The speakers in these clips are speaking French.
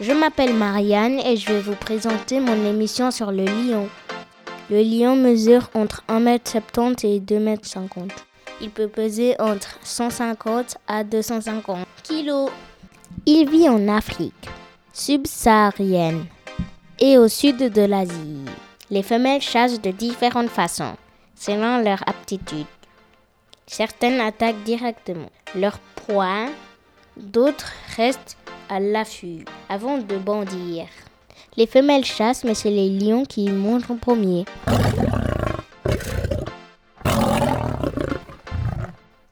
Je m'appelle Marianne et je vais vous présenter mon émission sur le lion. Le lion mesure entre 1m70 et 2m50. Il peut peser entre 150 à 250 kg. Il vit en Afrique subsaharienne et au sud de l'Asie. Les femelles chassent de différentes façons, selon leur aptitude. Certaines attaquent directement leur proie, d'autres restent à l'affût avant de bondir. Les femelles chassent, mais c'est les lions qui montent en premier.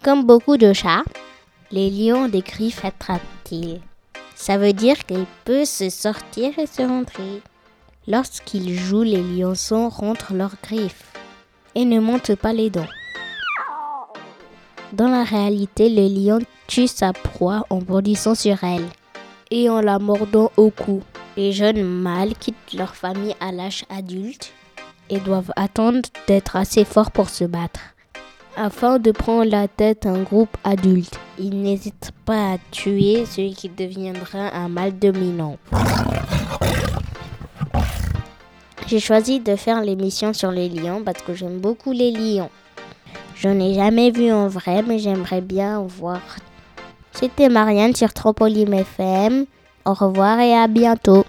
Comme beaucoup de chats, les lions ont des griffes attractiles. Ça veut dire qu'ils peuvent se sortir et se rentrer. Lorsqu'ils jouent, les lionçons rentrent leurs griffes et ne montent pas les dents. Dans la réalité, le lion tue sa proie en bondissant sur elle et en la mordant au cou. Les jeunes mâles quittent leur famille à l'âge adulte et doivent attendre d'être assez forts pour se battre. Afin de prendre la tête un groupe adulte, ils n'hésitent pas à tuer celui qui deviendra un mâle dominant. J'ai choisi de faire l'émission sur les lions parce que j'aime beaucoup les lions. Je n'ai jamais vu en vrai, mais j'aimerais bien en voir. C'était Marianne sur Tropolim FM. Au revoir et à bientôt.